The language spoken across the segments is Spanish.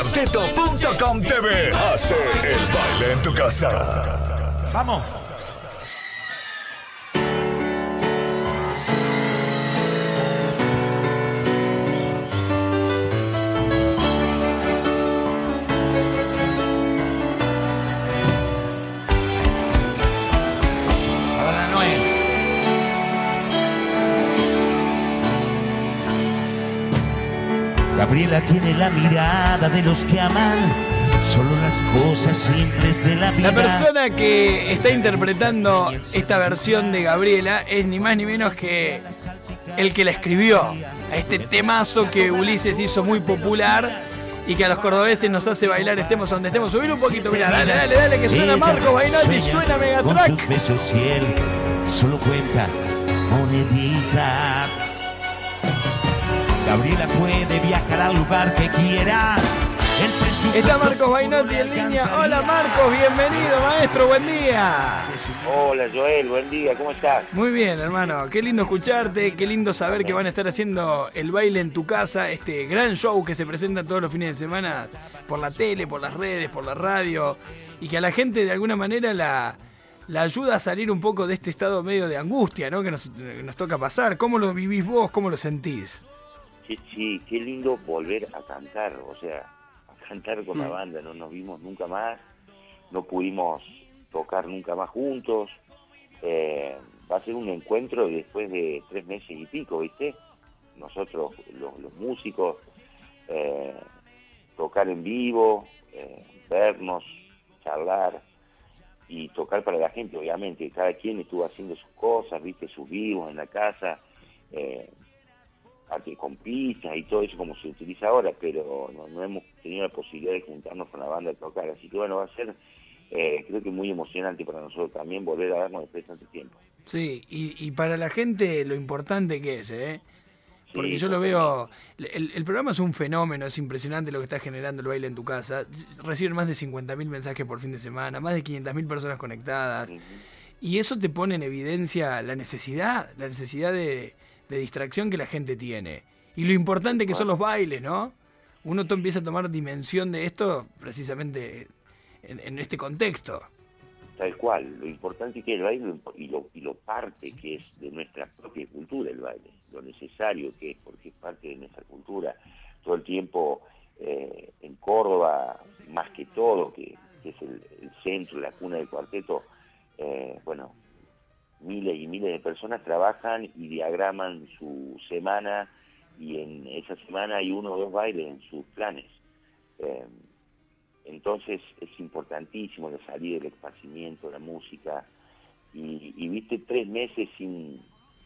Cuarteto.com TV. Hace el baile en tu casa. Vamos. Gabriela tiene la mirada de los que aman solo las cosas simples de la vida. La persona que está interpretando esta versión de Gabriela es ni más ni menos que el que la escribió a este temazo que Ulises hizo muy popular y que a los cordobeses nos hace bailar estemos donde estemos. Subir un poquito, mira, dale, dale, dale, que suena Marco sueña suena Megatrack. solo cuenta monedita. Gabriela puede viajar al lugar que quiera. Está Marcos le en línea. Hola Marcos, bienvenido maestro, buen día. Hola Joel, buen día, ¿cómo estás? Muy bien, hermano. Qué lindo escucharte, qué lindo saber que van a estar haciendo el baile en tu casa, este gran show que se presenta todos los fines de semana por la tele, por las redes, por la radio, y que a la gente de alguna manera la, la ayuda a salir un poco de este estado medio de angustia, ¿no? Que nos, que nos toca pasar. ¿Cómo lo vivís vos? ¿Cómo lo sentís? Sí, sí, qué lindo volver a cantar, o sea, a cantar con la Mm. banda, no nos vimos nunca más, no pudimos tocar nunca más juntos. Eh, va a ser un encuentro después de tres meses y pico, ¿viste? Nosotros, los, los músicos, eh, tocar en vivo, eh, vernos, charlar y tocar para la gente, obviamente. Cada quien estuvo haciendo sus cosas, viste, sus vivos en la casa. Arte con pistas y todo eso como se utiliza ahora, pero no, no hemos tenido la posibilidad de juntarnos con la banda a tocar, así que bueno, va a ser eh, creo que muy emocionante para nosotros también volver a darnos después de tanto tiempo. Sí, y, y para la gente lo importante que es, ¿eh? Porque Sí, yo lo veo, el, el programa es un fenómeno, es impresionante lo que está generando el baile en tu casa. Reciben más de 50.000 mensajes por fin de semana, más de 500.000 personas conectadas. Y eso te pone en evidencia la necesidad, la necesidad de, de distracción que la gente tiene. Y lo importante que son los bailes, ¿no? Uno empieza a tomar dimensión de esto precisamente en, en este contexto. Tal cual, lo importante que es el baile y lo, y lo parte que es de nuestra propia cultura el baile, lo necesario que es, porque es parte de nuestra cultura. Todo el tiempo eh, en Córdoba, más que todo, que, que es el, el centro, la cuna del cuarteto, eh, bueno, miles y miles de personas trabajan y diagraman su semana y en esa semana hay uno o dos bailes en sus planes. Eh, entonces es importantísimo la salida del esparcimiento, la música. Y, viste, tres meses sin,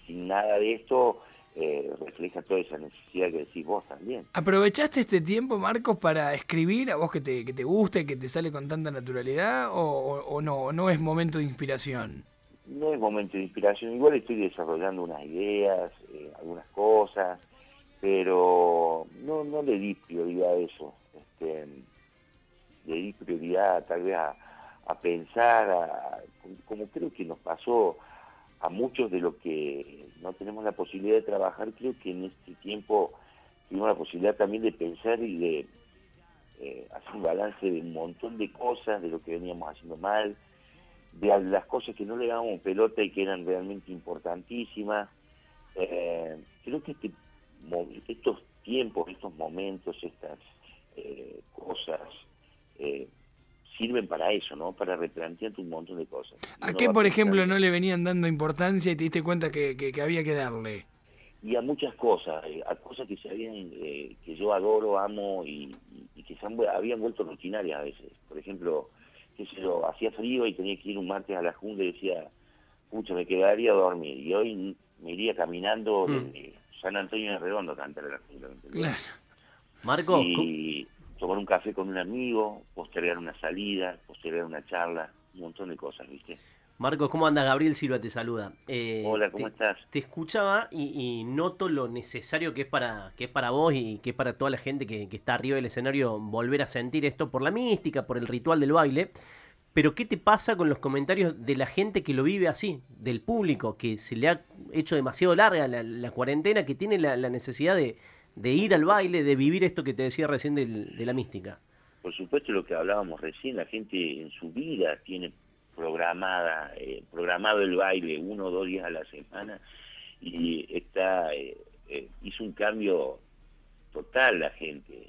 nada de esto eh, refleja toda esa necesidad que decís vos también. ¿Aprovechaste este tiempo, Marcos, para escribir a vos que te, que te gusta y que te sale con tanta naturalidad? ¿O, o- no? ¿O no es momento de inspiración? No es momento de inspiración, igual estoy desarrollando unas ideas, eh, algunas cosas, pero no, no le di prioridad a eso. Este, le di prioridad tal vez a, a pensar, a- como creo que nos pasó a muchos de los que no tenemos la posibilidad de trabajar, creo que en este tiempo tuvimos la posibilidad también de pensar y de eh, hacer un balance de un montón de cosas, de lo que veníamos haciendo mal, de las cosas que no le dábamos pelota y que eran realmente importantísimas. Eh, creo que este estos tiempos, estos momentos, estas eh, cosas eh, sirven para eso, ¿no? Para replantearte un montón de cosas. ¿A qué, por pensando- ejemplo, no le venían dando importancia y te diste cuenta que, que- que había que darle? y a muchas cosas, eh, a cosas que se habían, eh, que yo adoro, amo y, y- y que se han, habían vuelto rutinarias a veces. Por ejemplo, qué sé yo, hacía frío y tenía que ir un martes a la junta y decía, pucha, me quedaría a dormir. Y hoy me iría caminando Mm. desde San Antonio de Redondo a cantar a la junta. Marco, y tomar un café con un amigo, postergar una salida, postergar una charla, un montón de cosas, ¿viste? Marcos, ¿cómo andas? Gabriel Silva te saluda. Eh, Hola, ¿cómo te, estás? Te escuchaba y, y noto lo necesario que es para que es para vos y que es para toda la gente que, que está arriba del escenario volver a sentir esto por la mística, por el ritual del baile. Pero ¿qué te pasa con los comentarios de la gente que lo vive así, del público, que se le ha hecho demasiado larga la, la cuarentena, que tiene la, la necesidad de, de ir al baile, de vivir esto que te decía recién del- de la mística. Por supuesto lo que hablábamos recién, la gente en su vida tiene programada, eh, programado el baile uno o dos días a la semana y está eh, eh, hizo un cambio total la gente,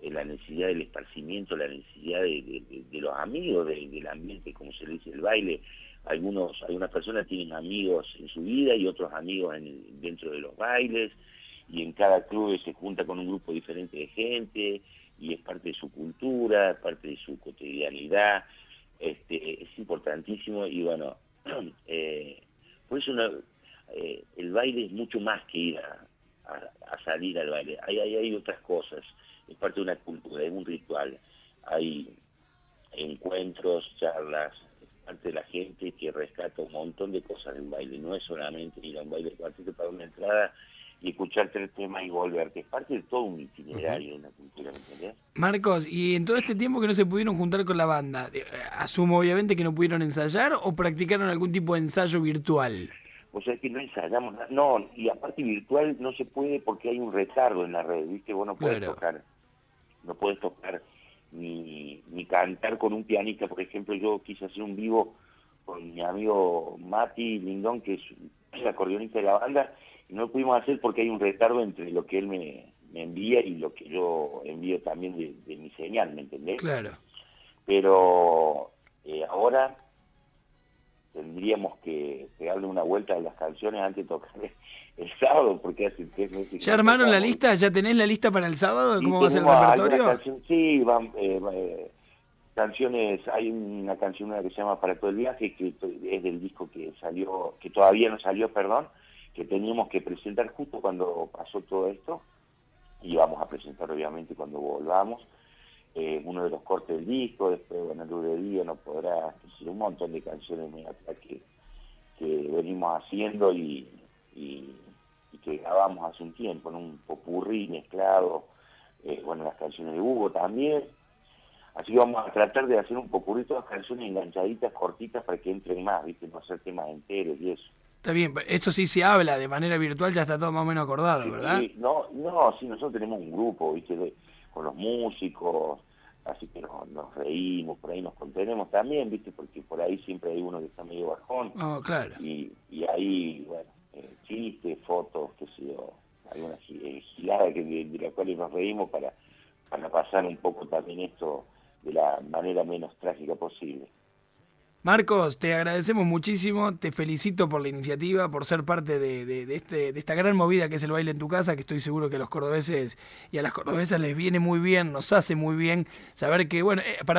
en la necesidad del esparcimiento, la necesidad de, de- los amigos de- del ambiente, como se le dice, el baile. Algunos, algunas personas tienen amigos en su vida y otros amigos en- dentro de los bailes y en cada club se junta con un grupo diferente de gente y es parte de su cultura, parte de su cotidianidad, este, es importantísimo y bueno, eh, por eso una- eh, el baile es mucho más que ir a, a- salir al baile, hay, hay, hay otras cosas, es parte de una cultura, es un ritual, hay encuentros, charlas, es parte de la gente que rescata un montón de cosas del baile, no es solamente ir a un baile cuarteto para una entrada y escuchar tres temas y volver, que es parte de todo un itinerario, una cultura, ¿me entendés? Marcos, y en todo este tiempo que no se pudieron juntar con la banda, eh, asumo obviamente que no pudieron ensayar o practicaron algún tipo de ensayo virtual. O sea, es que no ensayamos nada. No, y aparte virtual no se puede porque hay un retardo en la red, ¿viste? Vos no puedes Claro. tocar, no puedes tocar ni, ni cantar con un pianista. Por ejemplo, yo quise hacer un vivo con mi amigo Mati Lindón, que es el acordeonista de la banda, no lo pudimos hacer porque hay un retardo entre lo que él me, me envía y lo que yo envío también de, de mi señal, ¿me entendés? Claro. pero eh, ahora tendríamos que pegarle una vuelta a las canciones antes de tocar el sábado, porque hace tres meses ¿Ya armaron la lista? ¿Ya tenés la lista para el sábado? ¿Cómo va a ser el repertorio? canciones- sí, van, eh, eh, canciones, hay una canción nueva que se llama Para todo el viaje, que es del disco que salió, que todavía no salió, perdón, que teníamos que presentar justo cuando pasó todo esto, y vamos a presentar obviamente cuando volvamos. Eh, uno de los cortes del disco, después, bueno, Luz de Día no podrá, decir, un montón de canciones muy que, venimos haciendo y, que grabamos hace un tiempo, en un popurrí mezclado, eh, bueno, las canciones de Hugo también. Así que vamos a tratar de hacer un popurrí, todas canciones enganchaditas, cortitas, para que entren más, ¿viste? No hacer temas enteros y eso. Está bien, esto sí se habla de manera virtual, ya está todo más o menos acordado, ¿verdad? sí, no, no, sí, nosotros tenemos un grupo, ¿viste? De- con los músicos, así que nos, nos reímos, por ahí nos contenemos también, ¿viste? Porque por ahí siempre hay uno que está medio bajón. Oh, claro. y, y ahí, bueno, eh, chistes, fotos, qué sé yo, alguna eh, gilada que, de, de la cual nos reímos para, para pasar un poco también esto de la manera menos trágica posible. Marcos, te agradecemos muchísimo, te felicito por la iniciativa, por ser parte de, este, de esta gran movida que es el baile en tu casa, que estoy seguro que a los cordobeses y a las cordobesas les viene muy bien, nos hace muy bien saber que, bueno, eh, para